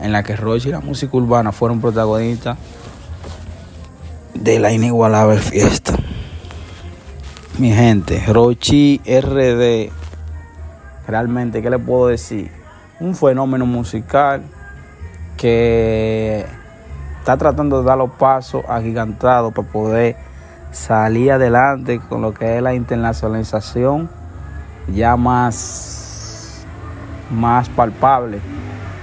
en la que Roche y la música urbana fueron protagonistas de la inigualable fiesta. Mi gente, Rochi RD, realmente, ¿qué le puedo decir? Un fenómeno musical que está tratando de dar los pasos agigantados para poder salir adelante con lo que es la internacionalización ya más, más palpable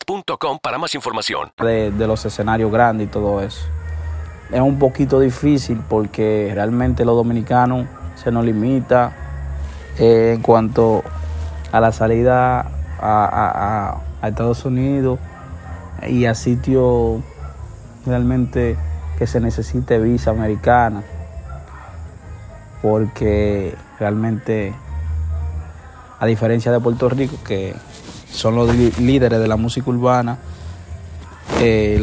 egglandsbest.com para más información. De, los escenarios grandes y todo eso. Es un poquito difícil porque realmente los dominicanos se nos limita eh, en cuanto a la salida a, Estados Unidos y a sitios realmente que se necesite visa americana porque realmente a diferencia de Puerto Rico que son los líderes de la música urbana eh,